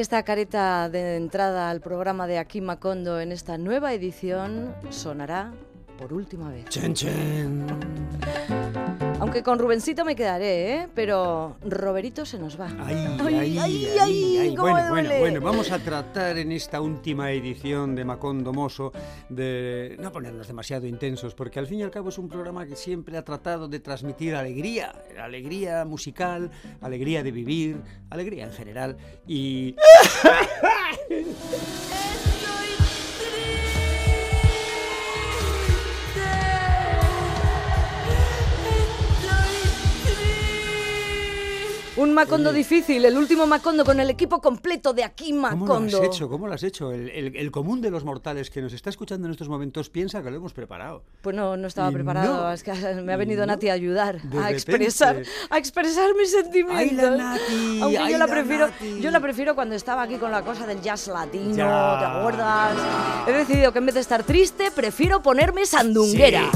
Que esta careta de entrada al programa de Aquí Macondo en esta nueva edición sonará por última vez. Aunque con Rubencito me quedaré, ¿eh? Pero Roberito se nos va. Ay, Ay, ay, ay, ay, ay, ay. cómo Bueno, bueno, bueno, vamos a tratar en esta última edición de Macondo Moso de no ponernos demasiado intensos, porque al fin y al cabo es un programa que siempre ha tratado de transmitir alegría, alegría musical, alegría de vivir, alegría en general y Un Macondo difícil, el último Macondo con el equipo completo de Aquí ¿Cómo lo Macondo. has hecho? ¿Cómo lo has hecho? El, el- el común de los mortales que nos está escuchando en estos momentos piensa que lo hemos preparado. Pues no, no estaba Y preparado, no, es que me ha venido no, Nati a ayudar, a repente. expresar, a expresar mis sentimientos. ¡Ay, la Nati! Aunque ¡Ay, yo la la prefiero, Nati! yo la prefiero cuando estaba aquí con la cosa del jazz latino, Ya. ¿te acuerdas? He decidido que en vez de estar triste, prefiero ponerme sandunguera.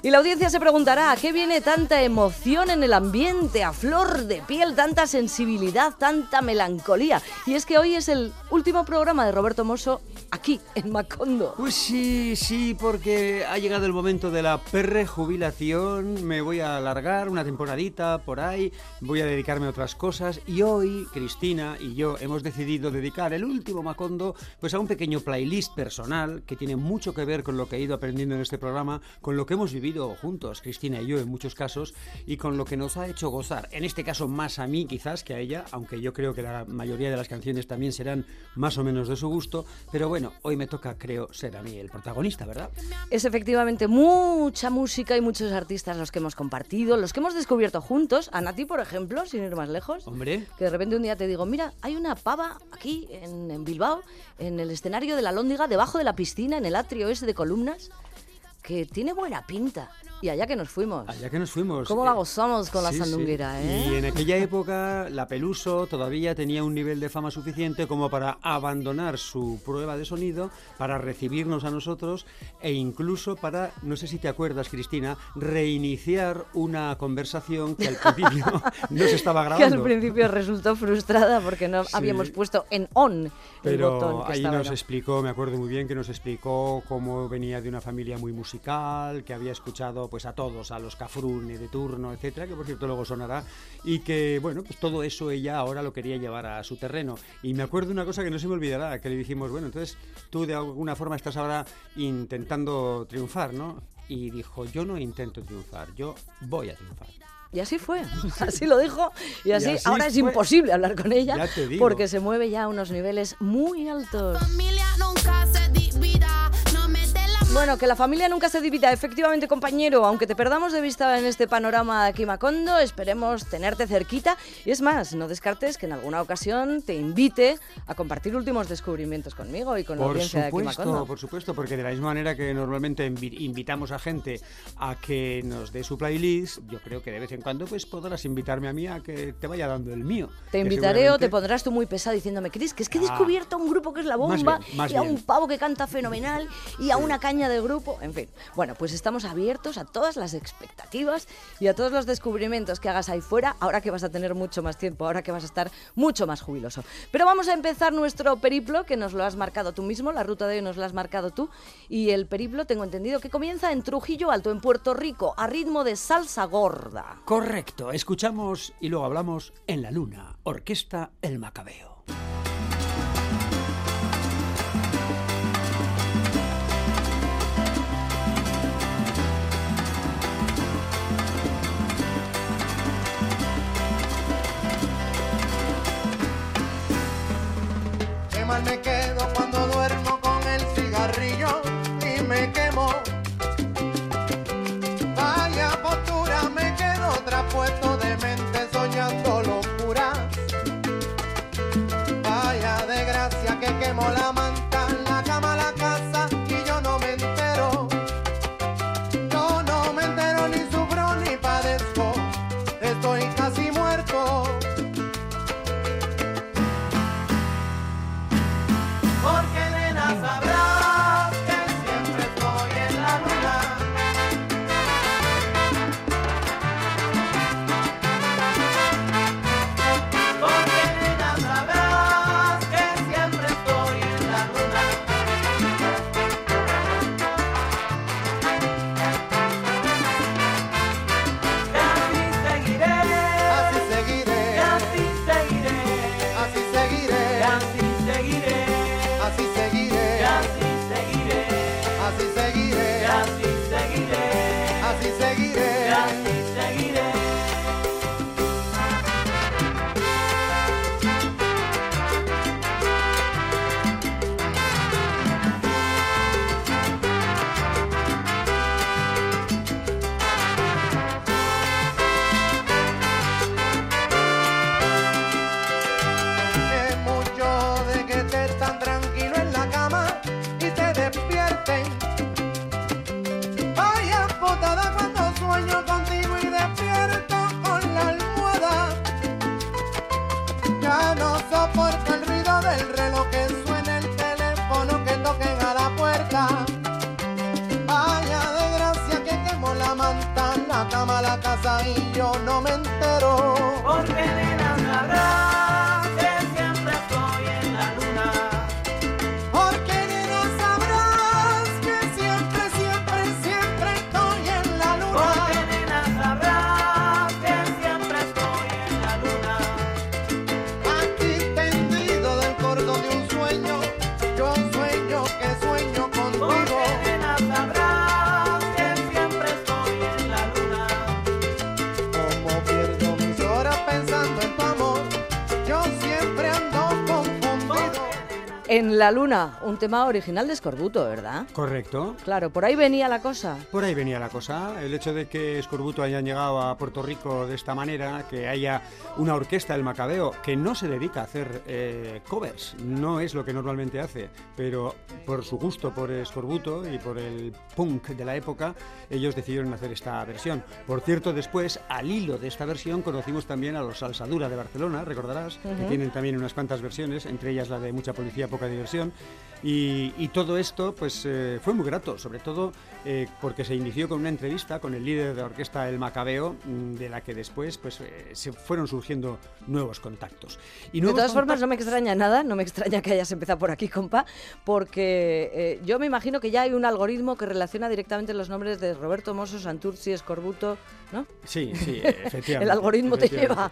Y la audiencia se preguntará, ¿a qué viene tanta emoción en el ambiente, a flor de piel, tanta sensibilidad, tanta melancolía? Y es que hoy es el último programa de Roberto Mosso aquí, en Macondo. Pues sí, sí, porque ha llegado el momento de la perrejubilación. Me voy a alargar una temporadita por ahí, voy a dedicarme a otras cosas. Y hoy, Cristina y yo hemos decidido dedicar el último Macondo pues a un pequeño playlist personal que tiene mucho que ver con lo que he ido aprendiendo en este programa, con lo que hemos vivido juntos, Cristina y yo, en muchos casos, y con lo que nos ha hecho gozar. En este caso, más a mí quizás que a ella, aunque yo creo que la mayoría de las canciones también serán más o menos de su gusto. Pero bueno, hoy me toca, creo, ser a mí el protagonista, ¿verdad? Es efectivamente mucha música y muchos artistas los que hemos compartido, los que hemos descubierto juntos. A Nati, por ejemplo, sin ir más lejos. Hombre. Que de repente un día te digo, mira, hay una pava aquí en, en Bilbao, en el escenario de la Lóndiga, debajo de la piscina, en el atrio ese de columnas, que tiene buena pinta. Y allá que nos fuimos. Allá que nos fuimos. ¿Cómo eh, la gozamos con la sí, sí. sandunguera, eh? Y en aquella época la Peluso todavía tenía un nivel de fama suficiente como para abandonar su prueba de sonido, para recibirnos a nosotros e incluso para, no sé si te acuerdas Cristina, reiniciar una conversación que al principio no se estaba Que grabando. al principio resultó frustrada porque no Sí. habíamos puesto en on el Pero botón que ahí estaba nos explicó, me acuerdo muy bien que nos explicó cómo venía de una familia muy musical, que había escuchado pues a todos, a los Cafrune de turno, etcétera, que por cierto luego sonará, y que bueno, pues todo eso ella ahora lo quería llevar a su terreno. Y me acuerdo una cosa que no se me olvidará, que le dijimos, bueno, entonces tú de alguna forma estás ahora intentando triunfar, ¿no? Y dijo, yo no intento triunfar, yo voy a triunfar. Y así fue, así lo dijo y así, así ahora es fue. imposible hablar con ella porque se mueve ya a unos niveles muy altos. familia nunca se divida. La Bueno, que la familia nunca se divida, efectivamente compañero, aunque te perdamos de vista en este panorama de Macondo, esperemos tenerte cerquita. Y es más, no descartes que en alguna ocasión te invite a compartir últimos descubrimientos conmigo y con la Por audiencia de aquí supuesto, Macondo. por supuesto, porque de la misma manera que normalmente invi- invitamos a gente a que nos dé su playlist, yo creo que de vez en cuando pues podrás invitarme a mí a que te vaya dando el mío. Te invitaré o te seguramente- pondrás tú muy pesado diciéndome, Cris, que es que he Ah, descubierto un grupo que es la más bomba bien, más y a un pavo que canta fenomenal y a una caña de grupo, en fin. Bueno, pues estamos abiertos a todas las expectativas y a todos los descubrimientos que hagas ahí fuera, ahora que vas a tener mucho más tiempo, ahora que vas a estar mucho más jubiloso. Pero vamos a empezar nuestro periplo, que nos lo has marcado tú mismo, la ruta de hoy nos la has marcado tú, y el periplo tengo entendido que comienza en Trujillo Alto, en Puerto Rico, a ritmo de salsa gorda. Correcto, escuchamos y luego hablamos en la luna, Orquesta El Macabeo. Me quedo cuando duermo con el cigarrillo y me quemo. Vaya postura, me quedo traspuesto de mente soñando locuras. Vaya desgracia que quemo la manta, En La Luna, un tema original de Escorbuto, ¿verdad? Correcto. Claro, por ahí venía la cosa. Por ahí venía la cosa. El hecho de que Escorbuto hayan llegado a Puerto Rico de esta manera, que haya una orquesta del Macabeo que no se dedica a hacer eh, covers, no es lo que normalmente hace, pero por su gusto por Escorbuto y por el punk de la época, ellos decidieron hacer esta versión. Por cierto, después, al hilo de esta versión, conocimos también a los Salsadura de Barcelona, recordarás, que tienen también unas cuantas versiones, entre ellas la de Mucha Policía, Poca Diversión. Y, y todo esto pues eh, fue muy grato, sobre todo eh, porque se inició con una entrevista con el líder de la orquesta El Macabeo, mm, de la que después pues eh, se fueron surgiendo nuevos contactos. Y De nuevos todas formas, no me extraña nada, no me extraña que hayas empezado por aquí, compa, porque yo me imagino que ya hay un algoritmo que relaciona directamente los nombres de Roberto Mosso, Santurci, Escorbuto, ¿no? Sí, sí, efectivamente. El algoritmo te lleva.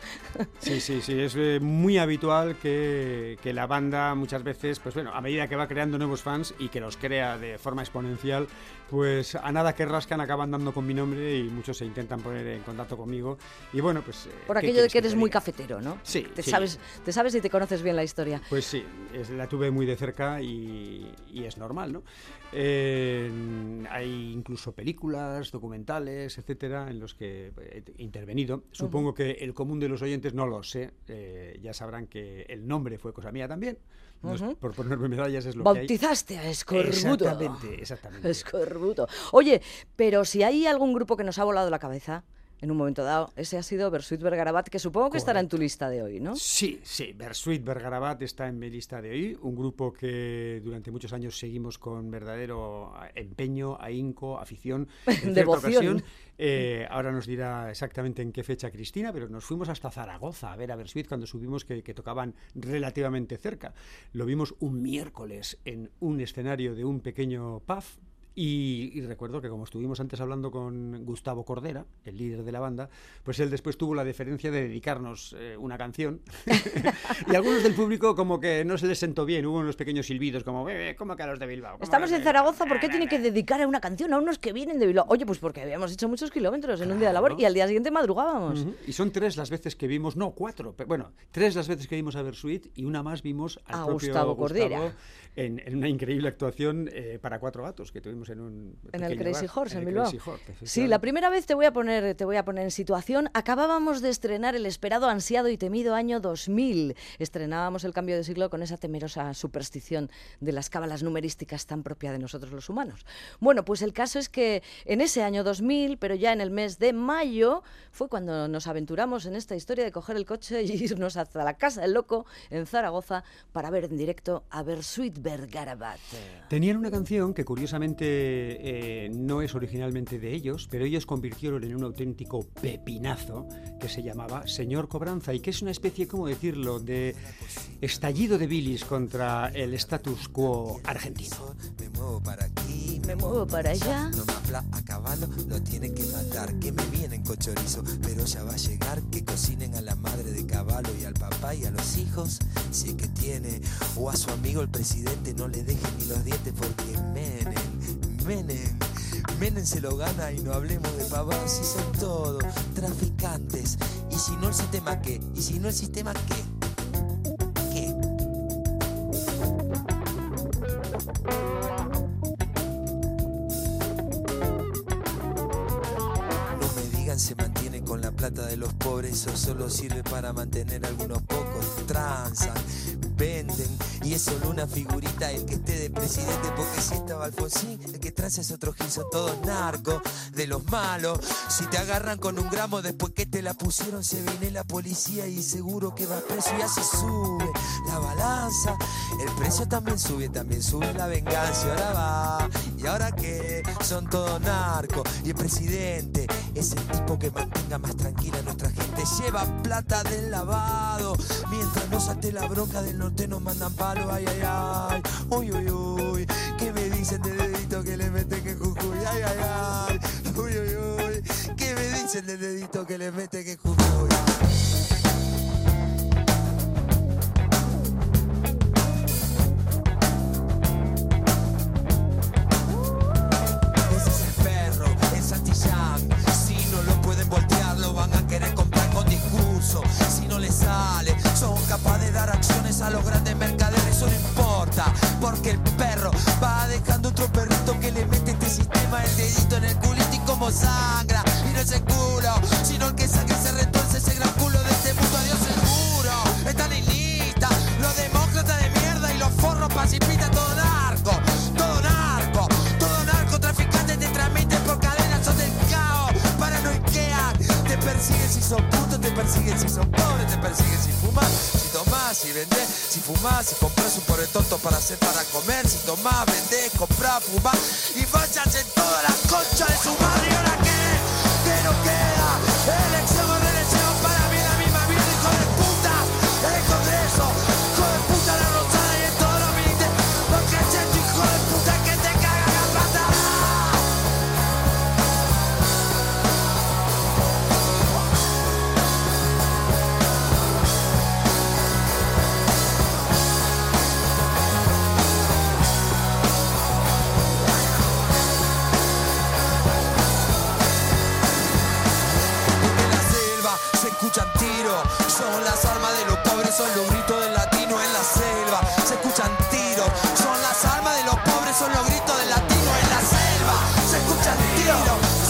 Sí, sí, sí, es muy habitual que, que la banda muchas veces, pues bueno, a medida que va creando nuevos fans y que los crea de forma exponencial, pues a nada que rascan acaban dando con mi nombre y muchos se intentan poner en contacto conmigo. Y bueno, pues... eh, Por ¿qué aquello de que eres te muy cafetero, ¿no? Sí, Te, sí. Sabes, te sabes y te conoces bien la historia. Pues sí, es- la tuve muy de cerca y, y es normal, ¿no? Eh, hay incluso películas, documentales, etcétera, en los que he intervenido. Supongo que el común de los oyentes no lo sé. eh, ya sabrán que el nombre fue cosa mía también. Por ponerme medallas es lo que hay. Bautizaste a Escorbuto. Exactamente, exactamente. Escorbuto. Oye, pero si hay algún grupo que nos ha volado la cabeza en un momento dado, ese ha sido Bersuit Vergarabat, que supongo que estará en tu lista de hoy, ¿no? Sí, sí, Bersuit Bergarabat está en mi lista de hoy, un grupo que durante muchos años seguimos con verdadero empeño, ahínco, afición, en cierta Devoción. ocasión. eh, ahora nos dirá exactamente en qué fecha Cristina, pero nos fuimos hasta Zaragoza a ver a Bersuit cuando subimos que, que tocaban relativamente cerca. Lo vimos un miércoles en un escenario de un pequeño pub y, y recuerdo que como estuvimos antes hablando con Gustavo Cordera, el líder de la banda, pues él después tuvo la deferencia de dedicarnos eh, una canción. y algunos del público como que no se les sentó bien, hubo unos pequeños silbidos como, "Bebe, ¿cómo que a los de Bilbao? ¿Cómo Estamos en los de-?". Zaragoza, ¿por qué Na, tiene que dedicar a una canción a unos que vienen de Bilbao? Oye, pues porque habíamos hecho muchos kilómetros en un día de labor Claro. y al día siguiente madrugábamos. Ujú. Y son tres las veces que vimos, no, cuatro, pero bueno, tres las veces que vimos a Bersuit y una más vimos al A propio Gustavo Cordera. en, en una increíble actuación eh, para cuatro gatos que tuvimos estuvimos en un En el Crazy bar, Horse, en, el Bilbao. Crazy Horse, sí, la primera vez te voy a poner, te voy a poner en situación. Acabábamos de estrenar el esperado, ansiado y temido año 2000. Estrenábamos el cambio de siglo con esa temerosa superstición de las cábalas numerísticas tan propia de nosotros los humanos. Bueno, pues el caso es que en ese año 2000, pero ya en el mes de mayo, fue cuando nos aventuramos en esta historia de coger el coche y irnos hasta la casa del loco en Zaragoza para ver en directo a Bersuit Bergarabat. Tenían una canción que curiosamente eh, no es originalmente de ellos, pero ellos convirtieron en un auténtico pepinazo que se llamaba Señor Cobranza y que es una especie, ¿cómo decirlo?, de estallido de bilis contra el status quo argentino. Me muevo para aquí, Me muevo para allá. No me habla a caballo, lo tienen que matar. Que me vienen con chorizo, pero ya va a llegar. Que cocinen a la madre de caballo y al papá y a los hijos, si es que tiene. O a su amigo el presidente, no le dejen ni los dientes porque Menem, Menem. Menem se lo gana y no hablemos de pavados si son todos traficantes. Y si no el sistema qué, y si no el sistema qué, de los pobres, eso solo sirve para mantener algunos pocos. Transan, venden, y es solo una figurita el que esté de presidente, porque si estaba Alfonsín, el que transa es otro gil, son todos narcos, de los malos. Si te agarran con un gramo después que te la pusieron, se viene la policía y seguro que vas preso y así sube la balanza. El precio también sube, también sube la venganza, ahora va. ¿Y ahora qué? Son todos narcos. Y el presidente es el tipo que mantenga más tranquila a nuestra gente. Lleva plata del lavado. Mientras no salte la bronca del norte nos mandan Ay, ay, ay. Uy, uy, uy. ¿Qué me dicen de dedito que le meten que Jujuy? Ay, ay, ay. Uy, uy, uy. ¿Qué me dicen de dedito que le meten que Jujuy? Ese otro perrito que le mete este sistema el dedito en el culito y como sangra. Y no es el culo, sino el que saque si fumás, si compras un pobre tonto para hacer para comer, si tomás, vendés, comprás, fumás y vayas en toda la concha de su madre ahora qué, que no queda, elección o reelección para mí la misma vida, hijo de puta, escuchan tiros, son las armas de los pobres, son los gritos del latino en la selva. Se escuchan tiros, son las armas de los pobres, son los gritos del latino en la selva. Se escuchan tiros,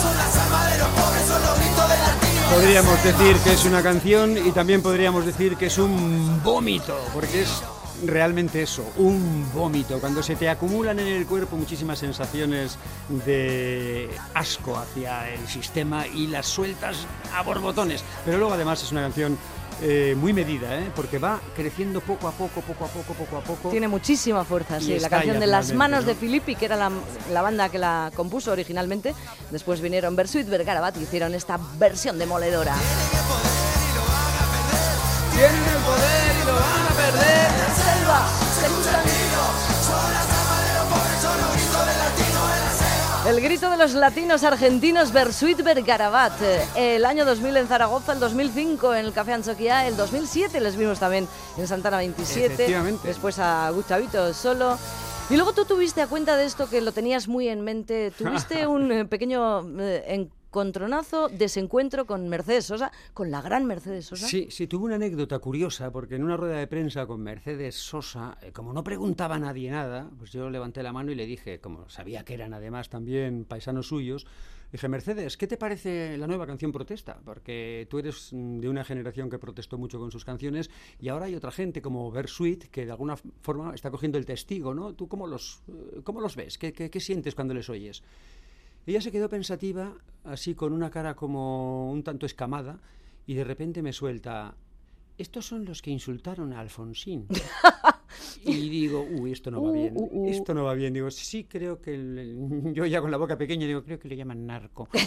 son las armas de los pobres, son los gritos del latino. en la Podríamos decir que es una canción y también podríamos decir que es un vómito, porque es realmente eso, un vómito, cuando se te acumulan en el cuerpo muchísimas sensaciones de asco hacia el sistema y las sueltas a borbotones. Pero luego además es una canción eh, muy medida, ¿eh? porque va creciendo poco a poco, poco a poco, poco a poco. Tiene muchísima fuerza, Y sí. La canción de Las manos ¿no? de Filippi, que era la, la banda que la compuso originalmente. Después vinieron Bersuit Vergarabat y hicieron esta versión demoledora. Tienen el poder y lo van a perder. La selva, se escuchan El grito de los latinos argentinos Bersuit Vergarabat. Eh, El año 2000 en Zaragoza, el 2005 en el Café Anchoquia, el 2007 les vimos también en Santana 27. Efectivamente. Después a Gustavito solo. Y luego tú tuviste a cuenta de esto que lo tenías muy en mente. Tuviste un eh, pequeño eh, encontronazo, desencuentro con Mercedes Sosa, con la gran Mercedes Sosa. Sí, sí, tuve una anécdota curiosa, porque en una rueda de prensa con Mercedes Sosa, eh, como no preguntaba a nadie nada, pues yo levanté la mano y le dije, como sabía que eran además también paisanos suyos, dije, Mercedes, ¿qué te parece la nueva canción Protesta? Porque tú eres mm, de una generación que protestó mucho con sus canciones y ahora hay otra gente como Bersuit que de alguna forma está cogiendo el testigo, ¿no? ¿Tú cómo los, eh, cómo los ves? ¿Qué, qué, qué sientes cuando les oyes? Ella se quedó pensativa, así con una cara como un tanto escamada, y de repente me suelta, estos son los que insultaron a Alfonsín. y digo, uy, esto no va Uh, bien, uh, uh. esto no va bien. Digo, sí, creo que el- el- yo ya con la boca pequeña digo, creo que le llaman narco.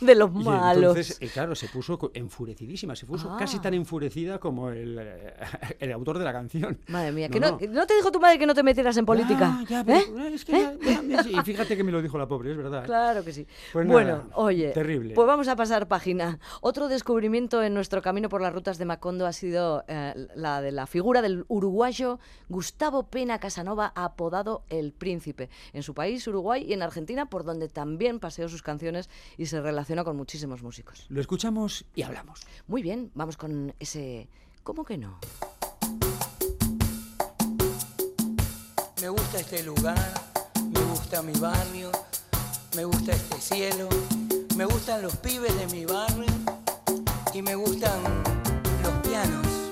De los Y malos. entonces, eh, claro, se puso enfurecidísima, se puso Ah. casi tan enfurecida como el, eh, el autor de la canción. Madre mía, No, que no, no. te dijo tu madre que no te metieras en política. Ah, ya, pero, ¿Eh? eh, es que ya- ya- ya- y fíjate que me lo dijo la pobre, es verdad. ¿eh? Claro que sí. Pues bueno, nada, oye, terrible. pues vamos a pasar página. Otro descubrimiento en nuestro camino por las rutas de Macondo ha sido eh, la de la figura del uruguayo Gustavo Pena Casanova, apodado El Príncipe, en su país, Uruguay, y en Argentina, por donde también paseó sus canciones y se relaciona con muchísimos músicos. Lo escuchamos y hablamos. Muy bien, vamos con ese... ¿Cómo que no? Me gusta este lugar, me gusta mi barrio, me gusta este cielo, me gustan los pibes de mi barrio y me gustan los pianos.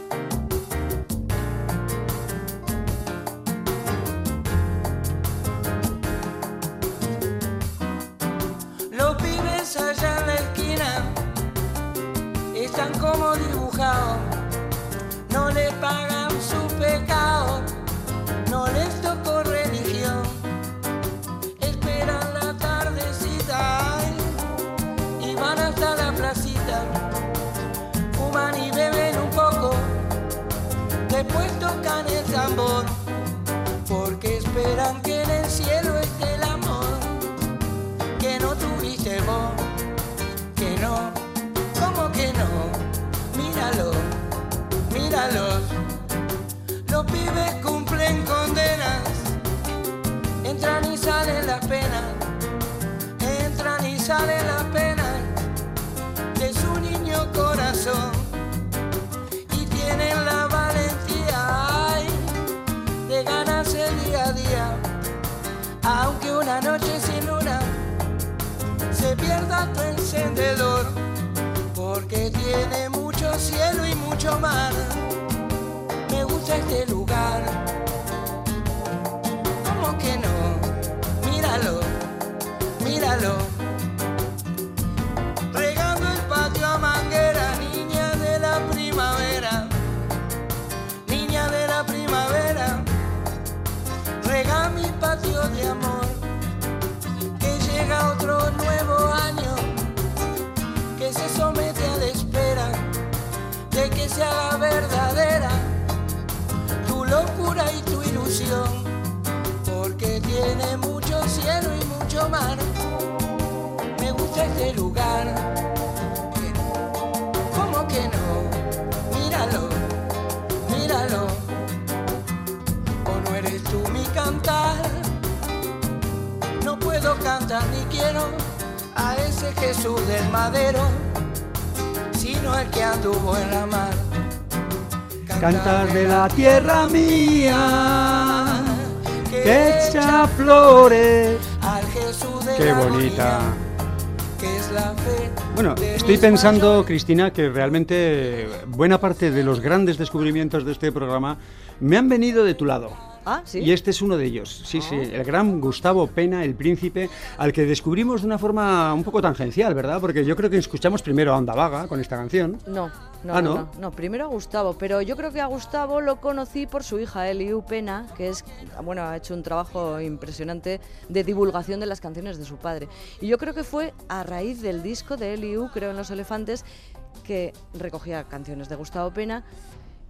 Allá en la esquina. Están como dibujados, no les pagan su pecado. No les tocó religión. Esperan la tardecita. Ay, y van hasta la placita. Fuman y beben un poco, después tocan el tambor, porque esperan que Míralo, míralos. Los pibes cumplen condenas, entran y salen las penas, entran y salen las penas de su niño corazón y tienen la valentía de ganarse día a día, aunque una noche sin luna se pierda tu encendedor, porque tiene mucho cielo y mucho mar me gusta este lugar. ¿Cómo que no? Míralo, míralo. Regando el patio a manguera, niña de la primavera. Niña de la primavera. Rega mi patio de amor. Que llega otro nuevo año. Que se somete porque tiene mucho cielo y mucho mar. Me gusta este lugar, ¿cómo que no? Míralo, míralo, o no eres tú mi cantar. No puedo cantar ni quiero a ese Jesús del madero, sino el que anduvo en la mar. Cantar de la tierra mía, que echa flores. al Jesús de Qué bonita. agonía, que es la fe Bueno, estoy pensando, Cristina, que realmente buena parte de los grandes descubrimientos de este programa me han venido de tu lado. Ah, sí. Y este es uno de ellos, sí, sí, el gran Gustavo Pena, el príncipe, al que descubrimos de una forma un poco tangencial, ¿verdad? Porque yo creo que escuchamos primero a Onda Vaga con esta canción. No, no, Ah, no, ¿no? no, Primero a Gustavo, pero yo creo que a Gustavo lo conocí por su hija Eliu Pena, que es, bueno, ha hecho un trabajo impresionante de divulgación de las canciones de su padre. Y yo creo que fue a raíz del disco de Eliu, creo en Los Elefantes, que recogía canciones de Gustavo Pena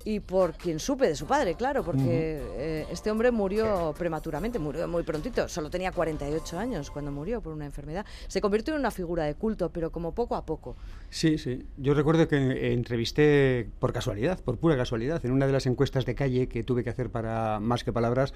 y por quien supe de su padre, claro, porque eh, este hombre murió prematuramente, murió muy prontito, solo tenía 48 años cuando murió por una enfermedad. Se convirtió en una figura de culto, pero como poco a poco. Sí, sí. Yo recuerdo que entrevisté por casualidad, por pura casualidad, en una de las encuestas de calle que tuve que hacer para Más que Palabras,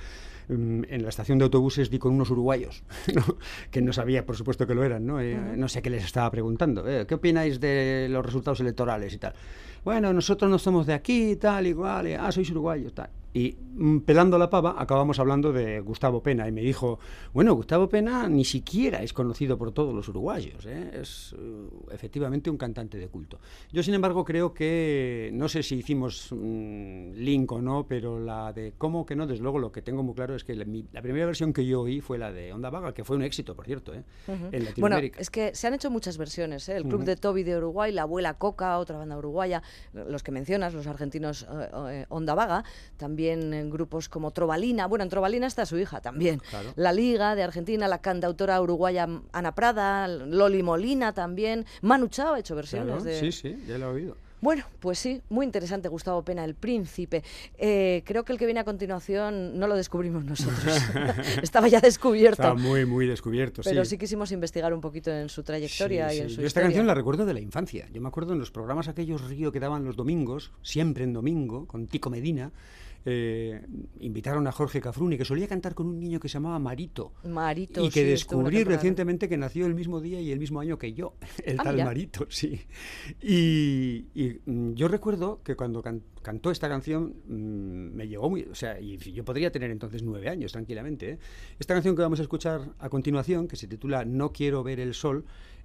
mm, en la estación de autobuses di con unos uruguayos, ¿no? que no sabía, por supuesto, que lo eran. No, Eh, no sé qué les estaba preguntando. eh, ¿Qué opináis de los resultados electorales y tal? Bueno, nosotros no somos de aquí, tal, igual. eh, Ah, sois uruguayos, tal. Y mm, pelando la pava, acabamos hablando de Gustavo Pena. Y me dijo, bueno, Gustavo Pena ni siquiera es conocido por todos los uruguayos. ¿eh? Es eh, efectivamente un cantante de culto. Yo, sin embargo, creo que, no sé si hicimos mm, link o no, pero la de cómo que no, desde luego lo que tengo muy claro es que la, mi- la primera versión que yo oí fue la de Onda Vaga, que fue un éxito, por cierto, ¿eh? en Bueno, Latinoamérica. es que se han hecho muchas versiones. ¿eh? El Club de Toby de Uruguay, La Abuela Coca, otra banda uruguaya, los que mencionas, los argentinos eh, eh, Onda Vaga, también en grupos como Trovalina. Bueno, en Trovalina está su hija también. Claro. La Liga de Argentina, la cantautora uruguaya Ana Prada, Loli Molina también. Manu Chao ha hecho versiones Claro, de... Sí, sí, ya lo he oído. Bueno, pues sí, muy interesante Gustavo Pena, el príncipe. Eh, creo que el que viene a continuación no lo descubrimos nosotros. Estaba ya descubierto. Está muy, muy descubierto, Pero sí sí. quisimos investigar un poquito en su trayectoria Sí, y en sí. su Yo esta historia. canción la recuerdo de la infancia. Yo me acuerdo en los programas aquellos Río que daban los domingos, siempre en domingo, con Tico Medina. Eh, invitaron a Jorge Cafruni, que solía cantar con un niño que se llamaba Marito. Marito, Y que sí, descubrí recientemente que nació el mismo día y el mismo año que yo, el Ah, tal mira. Marito, sí. Y, y, mm, yo recuerdo que cuando can- cantó esta canción mm, me llegó muy... O sea, y yo podría tener entonces nueve años tranquilamente. ¿eh? Esta canción que vamos a escuchar a continuación, que se titula No quiero ver el sol,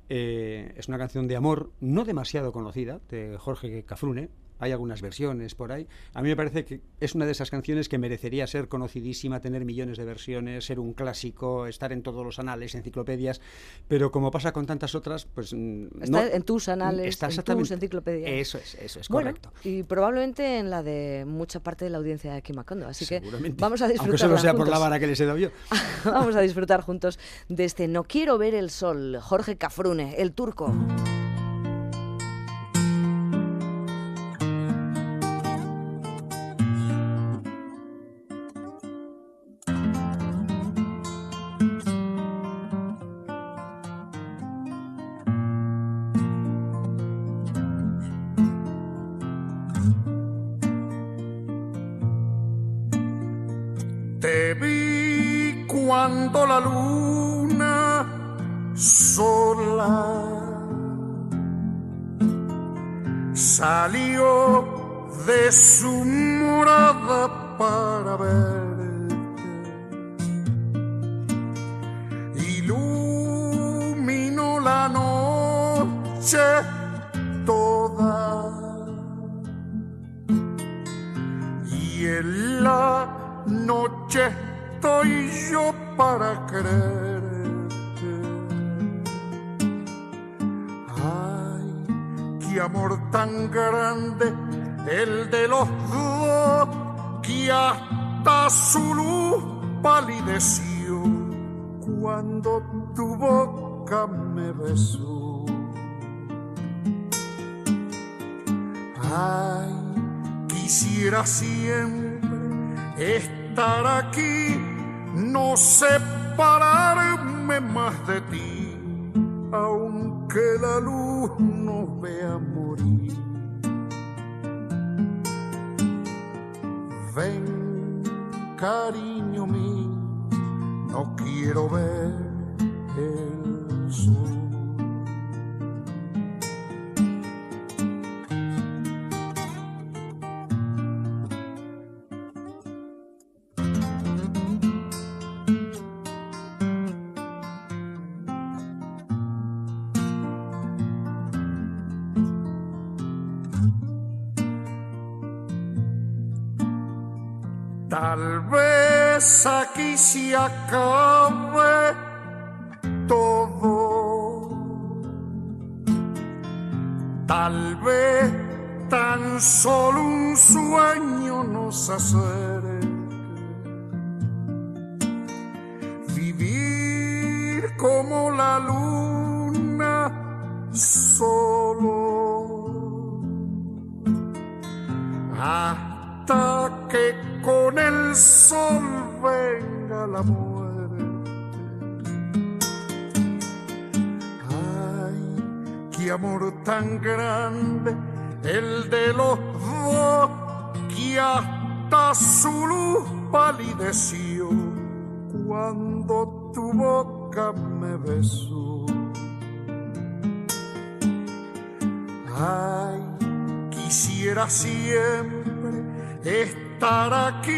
eh, es una canción de amor no demasiado conocida, de Jorge Cafrune. Hay algunas versiones por ahí. A mí me parece que es una de esas canciones que merecería ser conocidísima, tener millones de versiones, ser un clásico, estar en todos los anales, enciclopedias. Pero como pasa con tantas otras, pues. mm, Está no- en tus anales, está en tus enciclopedias. Eso es, eso es Bueno, correcto. y probablemente en la de mucha parte de la audiencia de Macondo. Así que vamos a Aunque disfrutar. solo sea por la vara que les he dado yo. Vamos a disfrutar juntos de este No quiero ver el sol, Jorge Cafrune, el turco. La luna sola salió de su morada para verte. Tan grande el de los dos que hasta su luz palideció cuando tu boca me besó. Ay, quisiera siempre estar aquí, no separarme más de ti, aunque la luz nos vea morir. Ven, cariño mío, no quiero ver Tal vez aquí se acabe todo. Tal vez tan solo un sueño nos acerque. Estar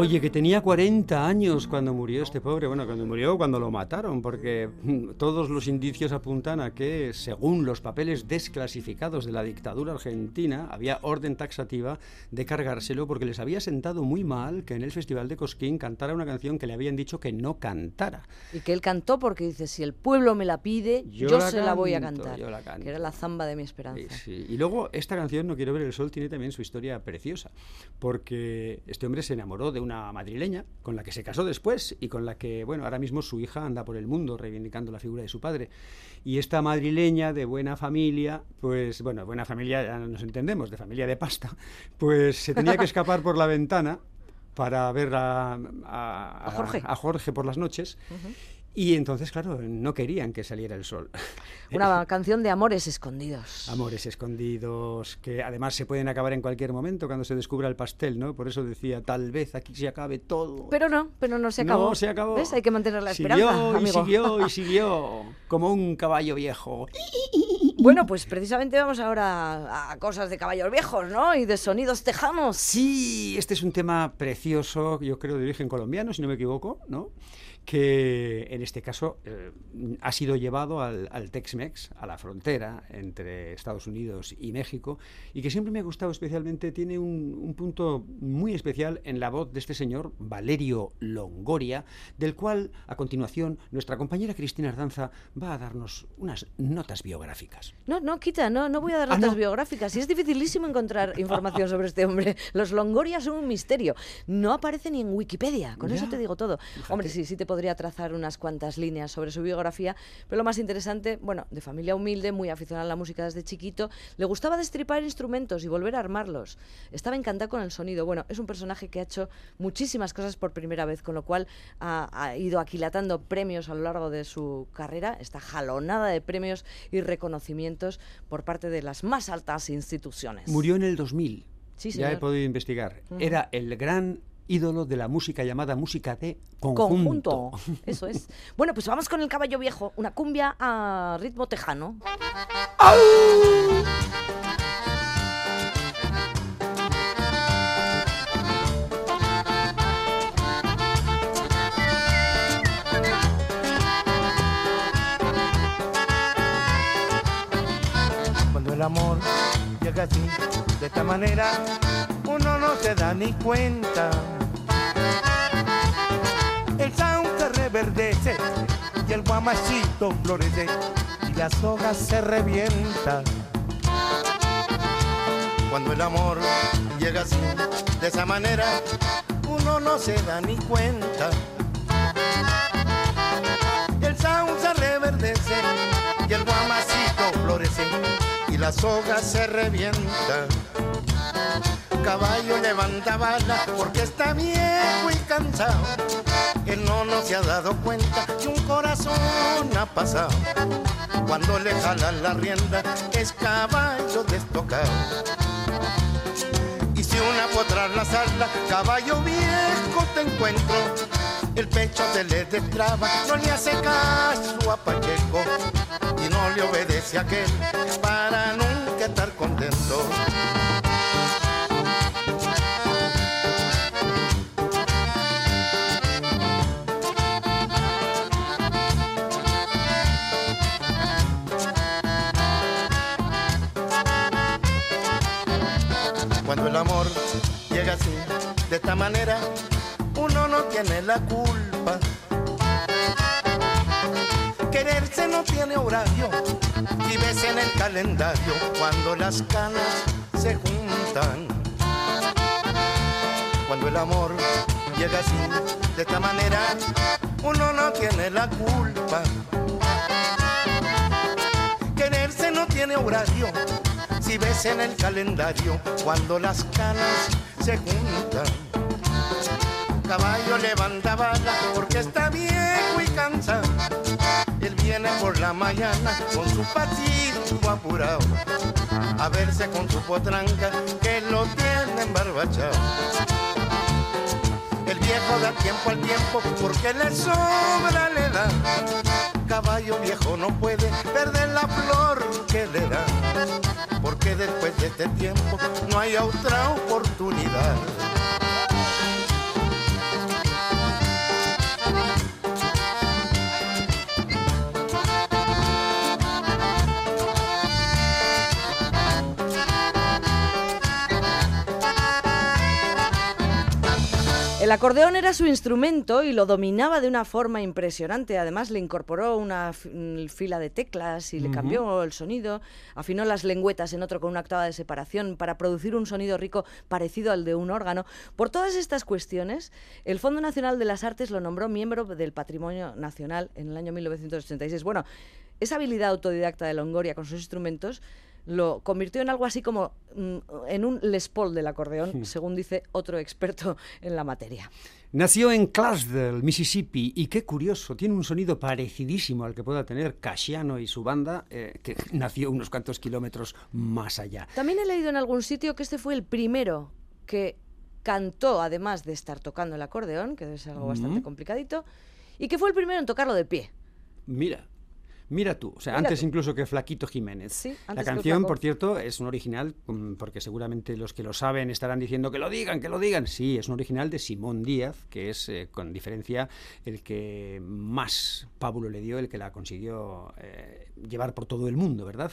Oye, que tenía 40 años cuando murió este pobre. Bueno, cuando murió, cuando lo mataron, porque mm, todos los indicios apuntan a que, según los papeles desclasificados de la dictadura argentina, había orden taxativa de cargárselo porque les había sentado muy mal que en el Festival de Cosquín cantara una canción que le habían dicho que no cantara. Y que él cantó porque dice, si el pueblo me la pide, yo, Yo la se la voy a canto, cantar. yo la canto. Que era la zamba de mi esperanza. Sí, sí. Y luego esta canción, No quiero ver el sol, tiene también su historia preciosa, porque este hombre se enamoró de una madrileña con la que se casó después y con la que, bueno, ahora mismo su hija anda por el mundo reivindicando la figura de su padre. Y esta madrileña de buena familia, pues, bueno, buena familia, ya nos entendemos, de familia de pasta, pues se tenía que escapar por la ventana para ver a, a- A Jorge. a Jorge por las noches. Y entonces, claro, no querían que saliera el sol. Una canción de amores escondidos. Amores escondidos, que además se pueden acabar en cualquier momento cuando se descubra el pastel, ¿no? Por eso decía, tal vez aquí se acabe todo. Pero no, pero no se acabó. No, se acabó. ¿Ves? Hay que mantener la Siguió esperanza, y amigo. siguió y siguió, como un caballo viejo. Bueno, pues precisamente vamos ahora a cosas de caballos viejos, ¿no? Y de sonidos tejanos. Sí, este es un tema precioso, yo creo de origen colombiano, si no me equivoco, ¿no? Que en este caso eh, ha sido llevado al, al Tex-Mex, a la frontera entre Estados Unidos y México, y que siempre me ha gustado especialmente, tiene un, un punto muy especial en la voz de este señor, Valerio Longoria, del cual a continuación nuestra compañera Cristina Ardanza va a darnos unas notas biográficas. No, no, quita, no, no voy a dar Ah, notas no. biográficas. Y es dificilísimo encontrar información sobre este hombre. Los Longoria son un misterio. No aparece ni en Wikipedia. Con eso Ya, te digo todo. fíjate. Hombre, sí, sí te podría trazar unas cuantas líneas sobre su biografía. Pero lo más interesante, bueno, de familia humilde, muy aficionado a la música desde chiquito, le gustaba destripar instrumentos y volver a armarlos. Estaba encantado con el sonido. Bueno, es un personaje que ha hecho muchísimas cosas por primera vez, con lo cual ha, ha ido aquilatando premios a lo largo de su carrera. Está jalonada de premios y reconocimientos por parte de las más altas instituciones. Murió en el 2000. Sí, ya he podido investigar. Era el gran ídolo de la música llamada música de Conjunto. conjunto. Eso es. Bueno, pues vamos con el caballo viejo, una cumbia a ritmo tejano. Cuando el amor llega así, de esta manera, uno no se da ni cuenta. El sauce reverdece y el guamachito florece y la soga se revienta. Cuando el amor llega así, de esa manera, uno no se da ni cuenta. El sauce reverdece la soga se revienta. Caballo levanta bala porque está viejo y cansado. Él no, se ha dado cuenta que un corazón ha pasado. Cuando le jalan la rienda es caballo destocado. Y si una potra la salda, caballo viejo te encuentro. El pecho se le destraba, no le hace caso a Pacheco y no le obedece a aquel para nunca estar contento. Cuando el amor llega así, de esta manera, uno no tiene la culpa. Quererse no tiene horario. Y ves en el calendario cuando las canas se juntan. Cuando el amor llega así, de esta manera, uno no tiene la culpa. Quererse no tiene horario. Si ves en el calendario cuando las canas se juntan. Caballo levanta bala porque está viejo y cansado. Viene por la mañana con su pasito apurado a verse con su potranca que lo tiene embarbachado. El viejo da tiempo al tiempo porque le sobra le da. Caballo viejo no puede perder la flor que le da. Porque después de este tiempo no hay otra oportunidad. El acordeón era su instrumento y lo dominaba de una forma impresionante. Además, le incorporó una mm, fila de teclas y le cambió el sonido. Afinó las lengüetas en otro con una octava de separación para producir un sonido rico parecido al de un órgano. Por todas estas cuestiones, el Fondo Nacional de las Artes lo nombró miembro del Patrimonio Nacional en el año 1986. Bueno, esa habilidad autodidacta de Longoria con sus instrumentos lo convirtió en algo así como mm, en un Les Paul del acordeón, según dice otro experto en la materia. Nació en Clarksdale, Mississippi, y qué curioso, tiene un sonido parecidísimo al que pueda tener Casciano y su banda, eh, que nació unos cuantos kilómetros más allá. También he leído en algún sitio que este fue el primero que cantó, además de estar tocando el acordeón, que ser algo bastante complicadito, y que fue el primero en tocarlo de pie. Mira, mira tú, o sea, Mira antes tú. incluso que Flaquito Jiménez. Sí, antes La canción, por cierto, es un original, mm, porque seguramente los que lo saben estarán diciendo que lo digan, que lo digan. Sí, es un original de Simón Díaz, que es, eh, con diferencia, el que más pábulo le dio, el que la consiguió eh, llevar por todo el mundo, ¿verdad?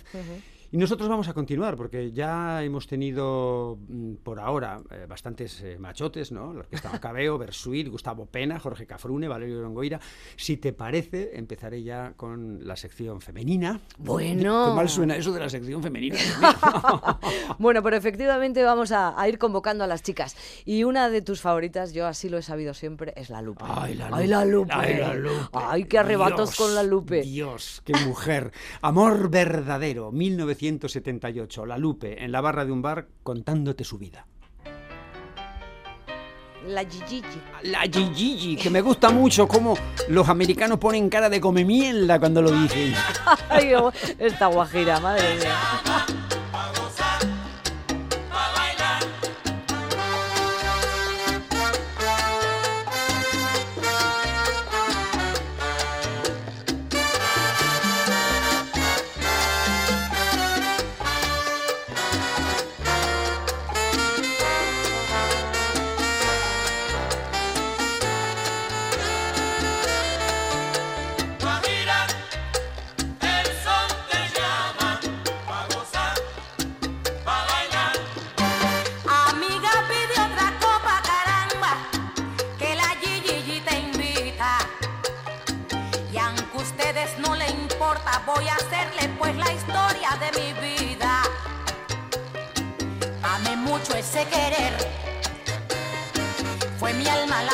Y nosotros vamos a continuar, porque ya hemos tenido mm, por ahora eh, bastantes eh, machotes, ¿no? La Orquesta Macabeo, Bersuit, Gustavo Pena, Jorge Cafrune, Valerio Longoira. Si te parece, empezaré ya con la sección femenina. Bueno. Qué mal suena eso de la sección femenina. Bueno, pero efectivamente vamos a, a ir convocando a las chicas. Y una de tus favoritas, yo así lo he sabido siempre, es la Lupe. Ay, la Ay, la Lupe. Ay, la Lupe. Ay, qué arrebatos Dios, con la Lupe. Dios, qué mujer. Amor verdadero, 1978. La Lupe en la barra de un bar contándote su vida. La Gigi. La Gigi, que me gusta mucho cómo los americanos ponen cara de come mierda cuando lo dicen. Ay, esta guajira, madre mía.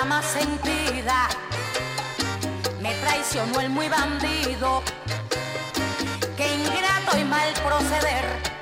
Más sentida. Me traicionó el muy bandido, que ingrato y mal proceder.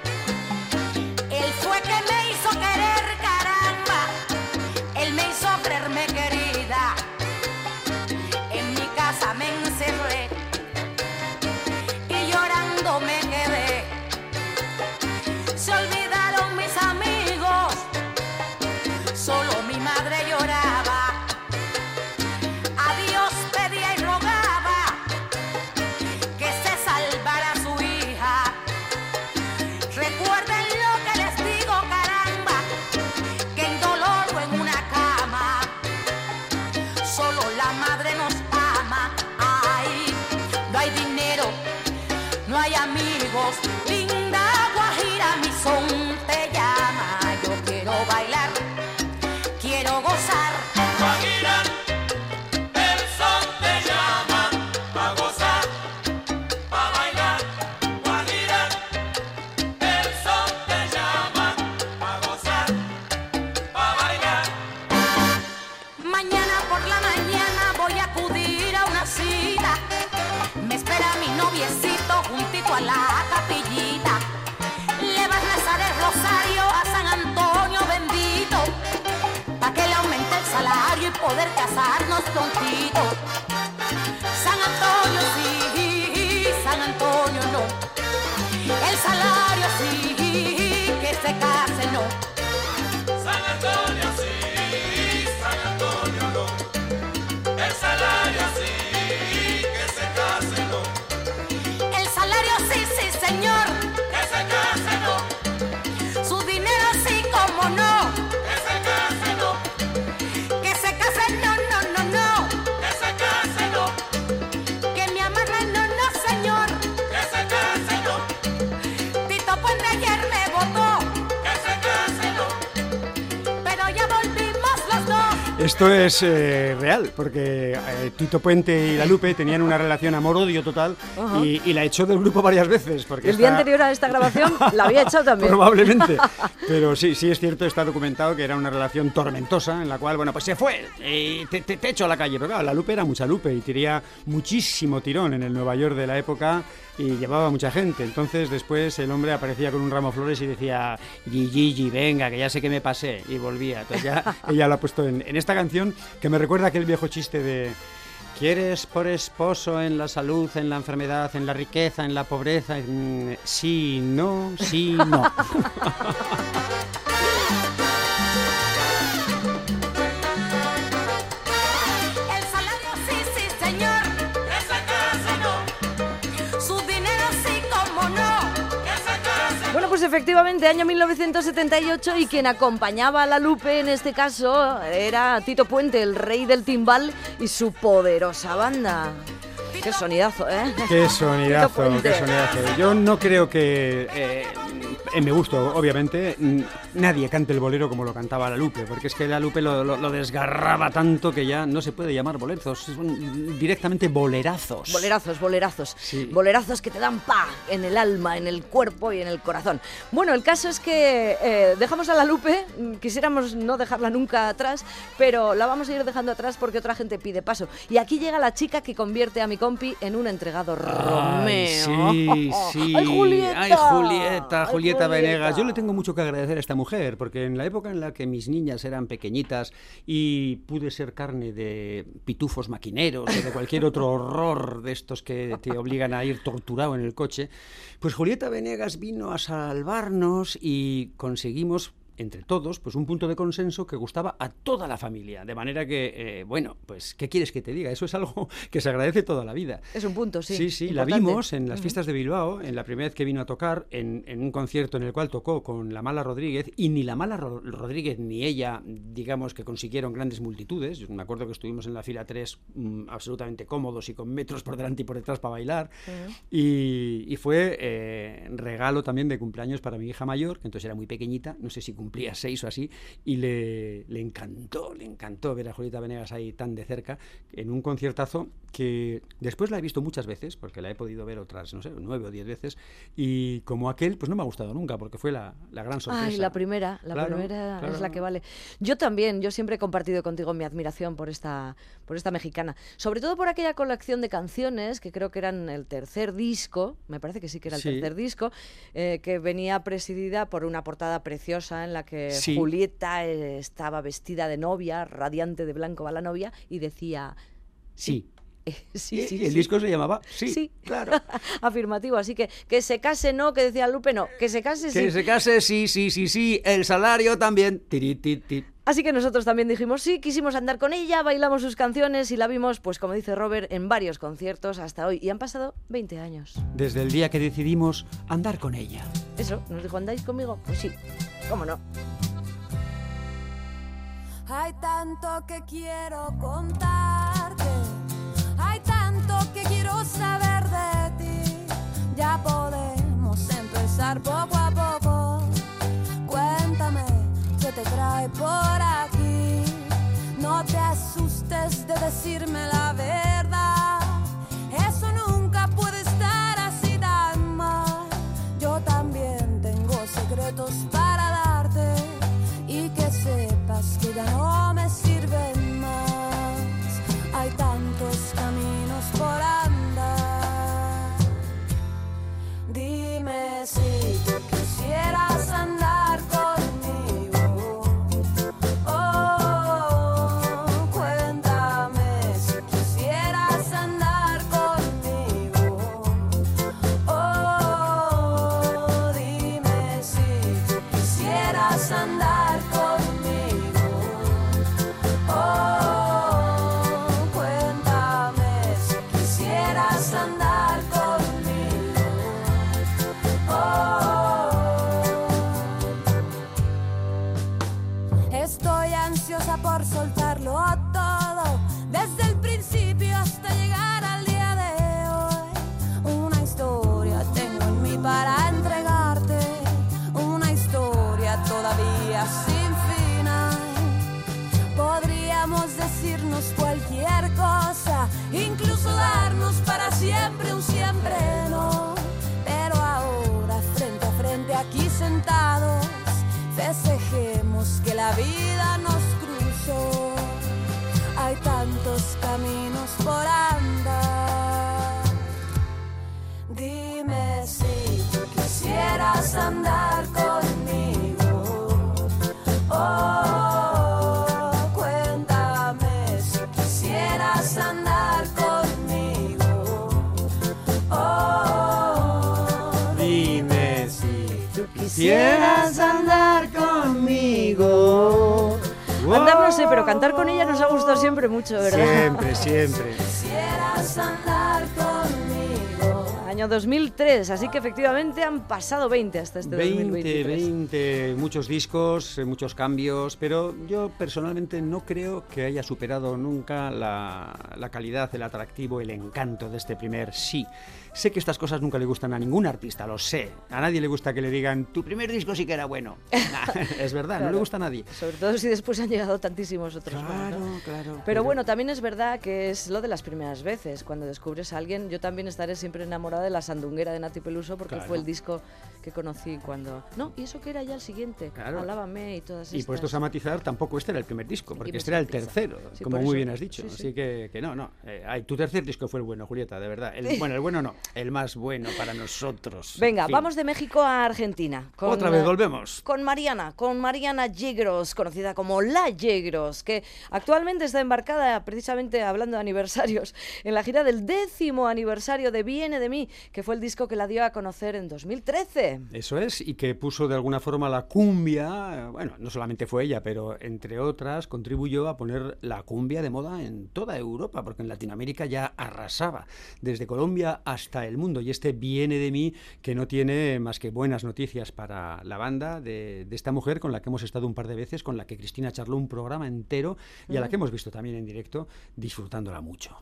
Esto es eh, real, porque eh, Tito Puente y la Lupe tenían una relación amor-odio total y, y la echó del grupo varias veces. Porque El día esta- anterior a esta grabación la había echado también. Probablemente. Pero sí, sí es cierto, está documentado que era una relación tormentosa en la cual, bueno, pues se fue y te, te, te echo a la calle. Pero claro, la Lupe era mucha Lupe y tenía muchísimo tirón en el Nueva York de la época y llevaba mucha gente. Entonces después el hombre aparecía con un ramo de flores y decía, Gigi, venga, que ya sé que me pasé. Y volvía. Entonces ya ella lo ha puesto en, en esta canción que me recuerda aquel viejo chiste de... ¿Quieres por esposo en la salud, en la enfermedad, en la riqueza, en la pobreza? Mm, Sí, no, sí, no. efectivamente, año 1978 y quien acompañaba a la Lupe en este caso era Tito Puente, el rey del timbal y su poderosa banda. Qué sonidazo, ¿eh? Qué sonidazo, qué sonidazo. Yo no creo que, eh, en mi gusto, obviamente, nadie cante el bolero como lo cantaba la Lupe, porque es que la Lupe lo, lo- lo desgarraba tanto que ya no se puede llamar boleros, son directamente bolerazos. Bolerazos, bolerazos. Sí. Bolerazos que te dan paz en el alma, en el cuerpo y en el corazón. Bueno, el caso es que eh, dejamos a la Lupe, mm, quisiéramos no dejarla nunca atrás, pero la vamos a ir dejando atrás porque otra gente pide paso. Y aquí llega la chica que convierte a mi en un entregado Romeo. sí, sí. ¡Ay, Julieta! Ay, Julieta, ¡Ay, Julieta Venegas. Yo le tengo mucho que agradecer a esta mujer, porque en la época en la que mis niñas eran pequeñitas y pude ser carne de pitufos maquineros o de cualquier otro horror de estos que te obligan a ir torturado en el coche, pues Julieta Venegas vino a salvarnos y conseguimos entre todos, pues un punto de consenso que gustaba a toda la familia. De manera que, eh, bueno, pues, ¿qué quieres que te diga? Eso es algo que se agradece toda la vida. Es un punto, sí. Sí, sí, la importante. vimos en las fiestas de Bilbao, en la primera vez que vino a tocar, en, en un concierto en el cual tocó con la Mala Rodríguez, y ni la Mala Ro- Rodríguez ni ella, digamos que consiguieron grandes multitudes. Yo me acuerdo que estuvimos en la fila 3 mm, absolutamente cómodos y con metros por delante y por detrás para bailar. Y, y fue eh, regalo también de cumpleaños para mi hija mayor, que entonces era muy pequeñita, no sé si cumplía seis o así, y le, le encantó, le encantó ver a Julieta Venegas ahí tan de cerca, en un conciertazo que después la he visto muchas veces, porque la he podido ver otras, no sé, nueve o diez veces, y como aquel, pues no me ha gustado nunca, porque fue la, la gran sorpresa. Ay, la primera, la Claro, primera claro. es la que vale. Yo también, yo siempre he compartido contigo mi admiración por esta, por esta mexicana. Sobre todo por aquella colección de canciones que creo que eran el tercer disco, me parece que sí que era el Sí. tercer disco, eh, que venía presidida por una portada preciosa en la que Sí. Julieta eh, estaba vestida de novia, radiante de blanco va la novia, y decía... Sí. eh, sí, Y- sí, y el disco se llamaba Sí, Sí. claro. Afirmativo, así que que se case no, que decía Lupe no, que se case sí. Que se case, sí, sí, sí, sí, el salario también. Tiri. Así que nosotros también dijimos sí, quisimos andar con ella, bailamos sus canciones y la vimos, pues como dice Robert, en varios conciertos hasta hoy. Y han pasado 20 años. Desde el día que decidimos andar con ella. Eso, nos dijo, ¿andáis conmigo? Pues sí, cómo no. Hay tanto que quiero contarte, hay tanto que quiero saber de ti. Ya podemos empezar poco a poco. Cuéntame qué te trae por aquí. No te asustes de decirme la verdad. Eso nunca puede estar así tan mal. Yo también tengo secretos para que ya no me sirven más. Hay tantos caminos por andar. Dime si tú quisieras. Podemos decirnos cualquier cosa, incluso darnos para siempre un siempre no. Pero ahora, frente a frente, aquí sentados, festejemos que la vida nos cruzó. Hay tantos caminos por andar. Dime si tú quisieras andar con tú quisieras andar conmigo. Andar no sé, pero cantar con ella nos ha gustado siempre mucho, ¿verdad? Siempre, siempre. quisieras andar conmigo. Año 2003, así que efectivamente han pasado 20 hasta este 20, 2023. 20, muchos discos, eh, muchos cambios, pero yo personalmente no creo que haya superado nunca la, la calidad, el atractivo, el encanto de este primer sí. Sé que estas cosas nunca le gustan a ningún artista, lo sé. A nadie le gusta que le digan, tu primer disco sí que era bueno. Nah, es verdad, no Claro. le gusta a nadie. Sobre todo si después han llegado tantísimos otros. ¿no? claro. Pero bueno, también es verdad que es lo de las primeras veces. Cuando descubres a alguien, yo también estaré siempre enamorada de la sandunguera de Nati Peluso porque Claro. fue el disco que conocí cuando. No, y eso que era ya el siguiente. Claro. Alábame y todas Y estas. puestos a matizar, tampoco este era el primer disco, porque este era el tercero, Sí, como muy bien has dicho. Sí, sí. Así que, que no, no. Eh, ay, tu tercer disco fue el bueno, Julieta, de verdad. El, bueno, el bueno no, el más bueno para nosotros. Venga, fin. vamos de México a Argentina. con, Otra vez eh, volvemos. Con Mariana, con Mariana Yegros, conocida como La Yegros, que actualmente está embarcada, precisamente hablando de aniversarios, en la gira del décimo aniversario de Viene de mí, que fue el disco que la dio a conocer en 2013. Eso es, y que puso de alguna forma la cumbia, eh, bueno, no solamente fue ella, pero entre otras contribuyó a poner la cumbia de moda en toda Europa, porque en Latinoamérica ya arrasaba, desde Colombia hasta el mundo, y este viene de mí, que no tiene más que buenas noticias para la banda de, de esta mujer con la que hemos estado un par de veces, con la que Cristina charló un programa entero y a la que hemos visto también en directo, disfrutándola mucho.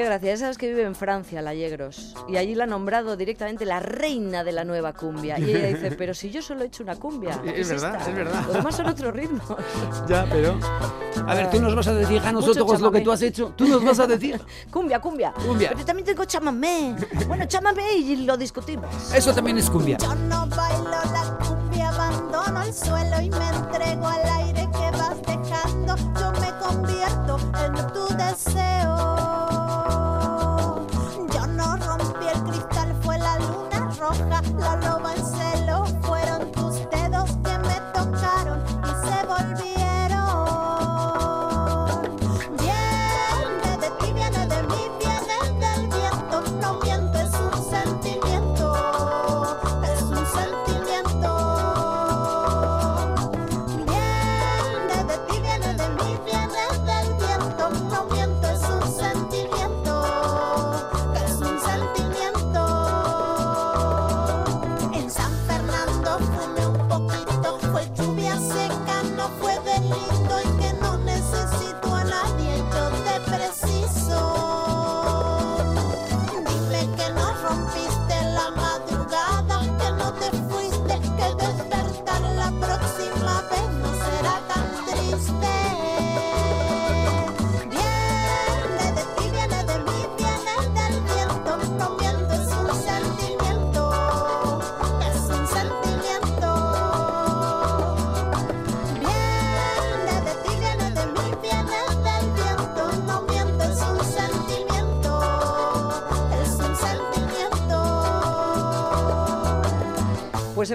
Qué gracia, ya sabes que vive en Francia, La Yegros, y allí la ha nombrado directamente la reina de la nueva cumbia. Y ella dice, pero si yo solo he hecho una cumbia. ¿qué Es verdad, esta? es verdad. Los demás son otros ritmos. Ya, pero... A ver, tú nos vas a decir a nosotros Mucho lo que tú has hecho, tú nos vas a decir... Cumbia, cumbia. Cumbia. Pero también tengo chamamé. Bueno, chamamé y lo discutimos. Eso también es cumbia. Yo no bailo la cumbia, abandono el suelo y me entrego al aire que vas dejando. Yo me convierto en tu deseo. La loba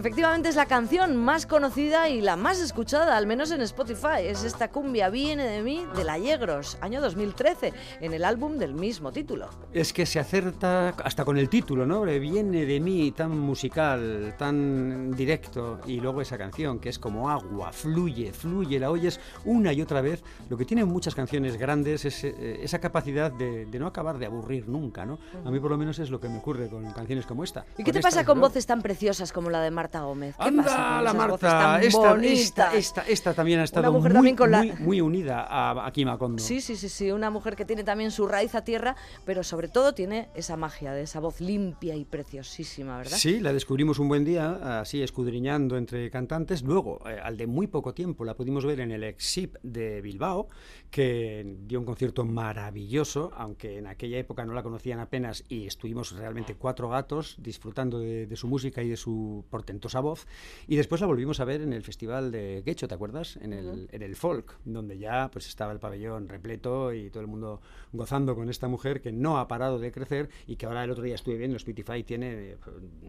efectivamente es la canción más conocida y la más escuchada, al menos en Spotify. Es esta cumbia Viene de mí de La Yegros, año 2013, en el álbum del mismo título. Es que se acerta hasta con el título, ¿no? Viene de mí tan musical, tan directo, y luego esa canción que es como agua, fluye, fluye, la oyes una y otra vez. Lo que tienen muchas canciones grandes es eh, esa capacidad de, de no acabar de aburrir nunca, ¿no? A mí por lo menos es lo que me ocurre con canciones como esta. ¿Y qué te pasa con voces tan preciosas como la de Marta Gómez? ¿Qué Anda, pasa la Marta, esta, esta, bonitas? esta, esta también ha estado mujer muy, también con la- muy, muy unida a, a Kim Macondo. Sí, sí, sí, sí, una mujer que tiene también su raíz a tierra, pero sobre todo tiene esa magia de esa voz limpia y preciosísima, ¿verdad? Sí, la descubrimos un buen día, así escudriñando entre cantantes. Luego, eh, al de muy poco tiempo, la pudimos ver en el Exip de Bilbao, que dio un concierto maravilloso, aunque en aquella época no la conocían apenas y estuvimos realmente cuatro gatos disfrutando de, de su música y de su portentosa voz. Y después la volvimos a ver en el Festival de Quecho, ¿te acuerdas? En el, Ujú. en el folk, donde ya pues estaba el pabellón repleto y todo el mundo gozando con esta mujer que no ha parado de crecer y que ahora el otro día estuve viendo, Spotify tiene eh,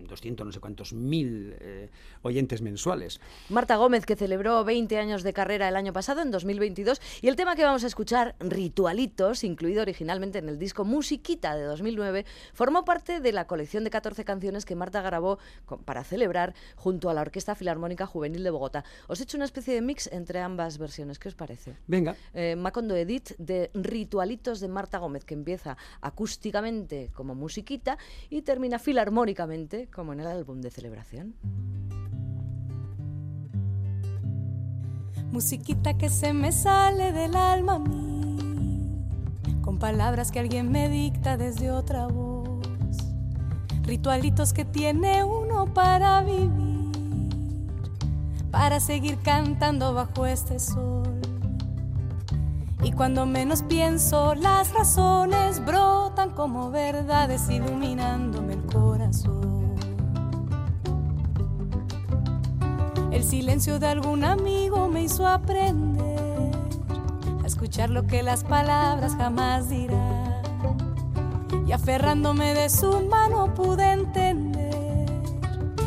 200 no sé cuántos mil eh, oyentes mensuales. Marta Gómez, que celebró 20 años de carrera el año pasado, en 2022, y el tema que vamos a escuchar, Ritualitos, incluido originalmente en el disco Musiquita de 2009, formó parte de la colección de 14 canciones que Marta grabó con- para celebrar junto a la Orquesta Filarmónica Juvenil de Bogotá. Os he hecho una especie de mix entre ambas versiones, ¿qué os parece? Venga. Eh, Macondo Edit de Ritualitos de Marta Gómez, que empieza acústicamente como musiquita y termina filarmónicamente como en el álbum de celebración. Musiquita que se me sale del alma a mí, con palabras que alguien me dicta desde otra voz, ritualitos que tiene uno para vivir, para seguir cantando bajo este sol. Y cuando menos pienso, las razones brotan como verdades iluminándome el corazón. El silencio de algún amigo me hizo aprender a escuchar lo que las palabras jamás dirán. Y aferrándome de su mano pude entender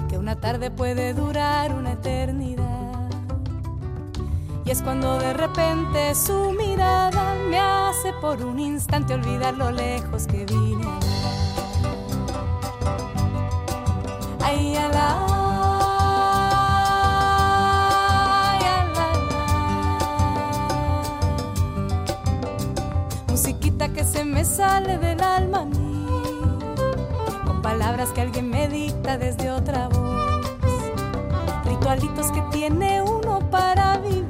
que una tarde puede durar una eternidad. Y es cuando de repente su mirada me hace por un instante olvidar lo lejos que vine. Ay, ala, que se me sale del alma a mí, con palabras que alguien me dicta desde otra voz, ritualitos que tiene uno para vivir,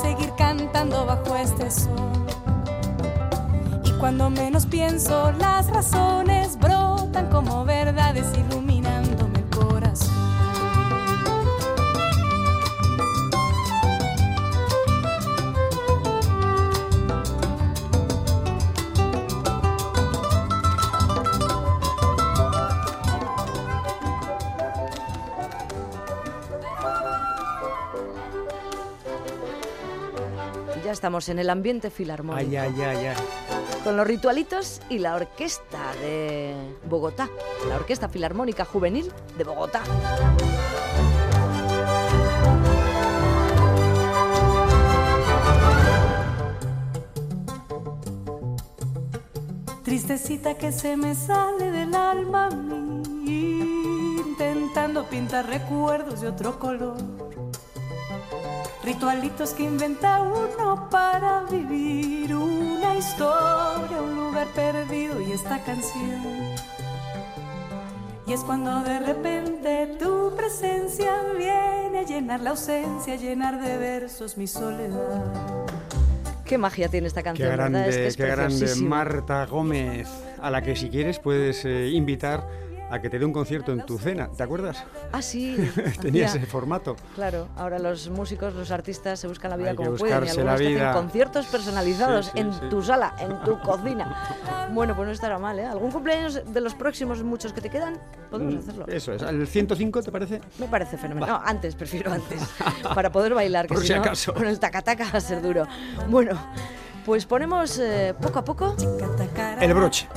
seguir cantando bajo este sol. Y cuando menos pienso, las razones brotan como verdades iluminándome estamos en el ambiente filarmónico. Ay, ay, ay, ay. Con los ritualitos y la orquesta de Bogotá, la Orquesta Filarmónica Juvenil de Bogotá. Tristecita que se me sale del alma a mí, intentando pintar recuerdos de otro color. Ritualitos que inventa uno para vivir una historia, un lugar perdido y esta canción. Y es cuando de repente tu presencia viene a llenar la ausencia, a llenar de versos mi soledad. Qué magia tiene esta Qué canción, grande, ¿verdad? Es que es qué grande. Marta Gómez, a la que si quieres puedes eh, invitar a que te dé un concierto en tu cena, ¿te acuerdas? Ah, sí. Tenía ese formato. Claro, ahora los músicos, los artistas se buscan la vida Hay como pueden y buscarse la algunos te hacen vida. conciertos personalizados Sí, sí, en sí. tu sala, en tu cocina. Bueno, pues no estará mal, ¿eh? ¿Algún cumpleaños de los próximos muchos que te quedan? Podemos Mm, hacerlo. Eso es, ¿el 105 te parece? Me parece fenomenal. No, antes, prefiero antes. para poder bailar, que Por si si no, acaso. con el tacataca va a ser duro. Bueno, pues ponemos eh, poco a poco. El broche.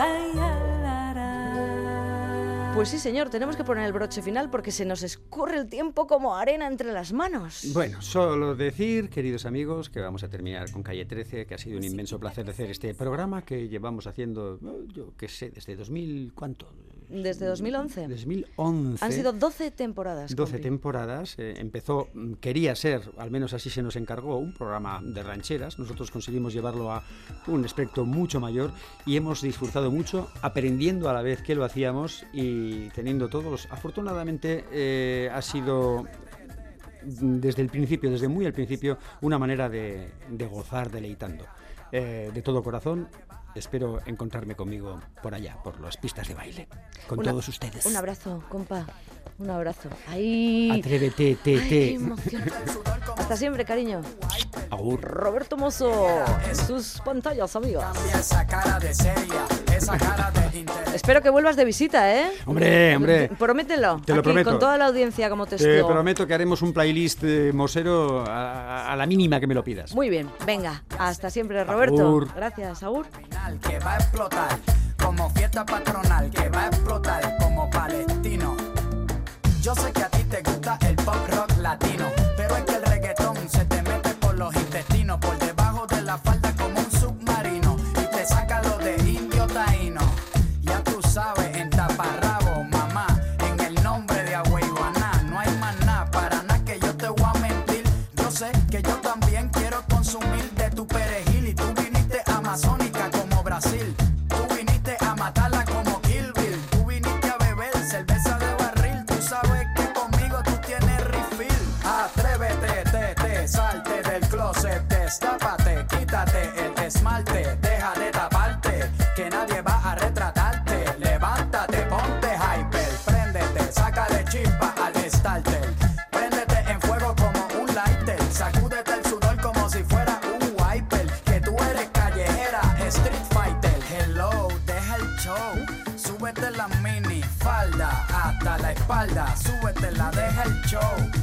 Pues sí, señor, tenemos que poner el broche final porque se nos escurre el tiempo como arena entre las manos. Bueno, solo decir, queridos amigos, que vamos a terminar con Calle 13, que ha sido un inmenso placer hacer este programa que llevamos haciendo, yo qué sé, desde 2000, ¿cuánto? Desde 2011. 2011. Han sido 12 temporadas. 12 compi. temporadas. eh, empezó, mm, quería ser, al menos así se nos encargó, un programa de rancheras. Nosotros conseguimos llevarlo a un espectro mucho mayor y hemos disfrutado mucho, aprendiendo a la vez que lo hacíamos y teniendo todos. Afortunadamente eh, ha sido mm, desde el principio, desde muy al principio, una manera de, de gozar deleitando. Eh, de todo corazón, espero encontrarme conmigo por allá, por las pistas de baile, con Una- todos ustedes. Un abrazo, compa. Un abrazo. Ahí. Atrévete, te, Ay, te. qué emoción. Hasta siempre, cariño. Agur. Roberto Mozo. en Sus pantallas, amigos. esa cara de seria, esa cara de. Espero que vuelvas de visita, ¿eh? Hombre, hombre. Promételo. Te lo aquí, prometo. Con toda la audiencia como Te testigo. prometo que haremos un playlist eh, mosero a, a la mínima que me lo pidas. Muy bien, venga, hasta siempre, Roberto. Agur. Gracias, Agur. que va a explotar como fiesta patronal que va a explotar como palestino. Yo sé que a ti la espalda, súbetela, deja el show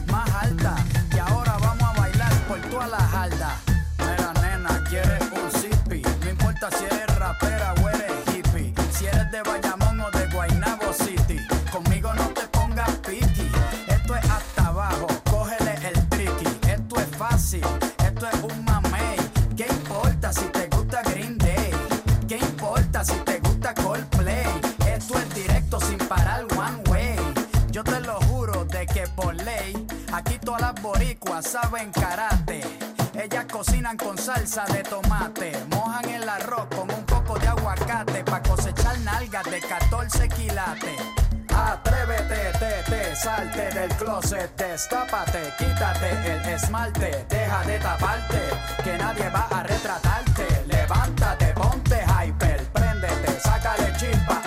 saben karate. Ellas cocinan con salsa de tomate, mojan el arroz con un poco de aguacate pa cosechar nalgas de 14 quilates. Atrévete, te, te, salte del closet, destápate, quítate el esmalte, deja de taparte, que nadie va a retratarte. Levántate, ponte hyper, préndete, sácale chispa